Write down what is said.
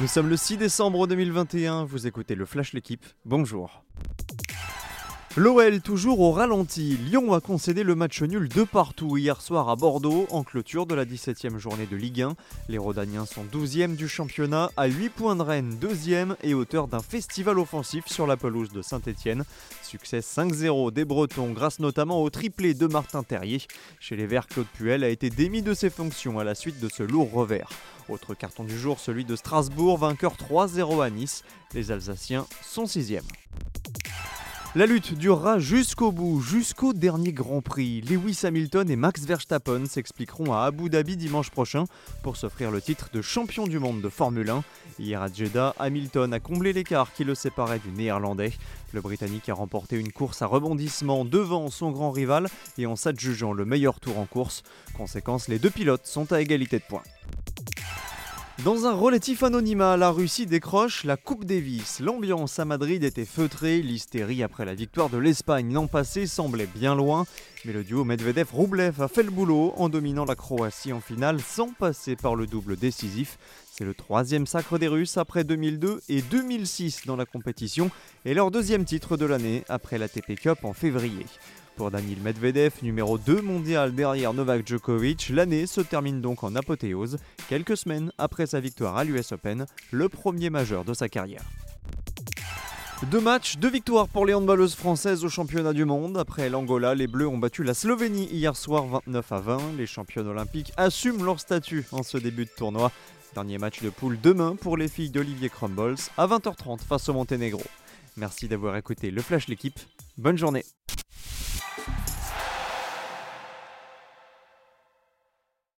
Nous sommes le 6 décembre 2021, vous écoutez le Flash L'équipe, bonjour. L'OL toujours au ralenti. Lyon a concédé le match nul de partout hier soir à Bordeaux en clôture de la 17e journée de Ligue 1. Les Rodaniens sont 12e du championnat à 8 points de Rennes, 2e et auteur d'un festival offensif sur la pelouse de Saint-Etienne. Succès 5-0 des Bretons grâce notamment au triplé de Martin Terrier. Chez les Verts, Claude Puel a été démis de ses fonctions à la suite de ce lourd revers. Autre carton du jour, celui de Strasbourg, vainqueur 3-0 à Nice. Les Alsaciens sont 6e. La lutte durera jusqu'au bout, jusqu'au dernier Grand Prix. Lewis Hamilton et Max Verstappen s'expliqueront à Abu Dhabi dimanche prochain pour s'offrir le titre de champion du monde de Formule 1. Hier à Jeddah, Hamilton a comblé l'écart qui le séparait du Néerlandais. Le Britannique a remporté une course à rebondissement devant son grand rival et en s'adjugeant le meilleur tour en course. Conséquence, les deux pilotes sont à égalité de points. Dans un relatif anonymat, la Russie décroche la Coupe Davis. L'ambiance à Madrid était feutrée, l'hystérie après la victoire de l'Espagne l'an passé semblait bien loin, mais le duo Medvedev-Roublev a fait le boulot en dominant la Croatie en finale sans passer par le double décisif. C'est le troisième sacre des Russes après 2002 et 2006 dans la compétition et leur deuxième titre de l'année après la TP Cup en février. Pour Daniil Medvedev, numéro 2 mondial derrière Novak Djokovic, l'année se termine donc en apothéose, quelques semaines après sa victoire à l'US Open, le premier majeur de sa carrière. Deux matchs, deux victoires pour les handballeuses françaises au championnat du monde. Après l'Angola, les Bleus ont battu la Slovénie hier soir 29 à 20. Les championnes olympiques assument leur statut en ce début de tournoi. Dernier match de poule demain pour les filles d'Olivier Crumbles à 20h30 face au Monténégro. Merci d'avoir écouté le Flash l'équipe. Bonne journée.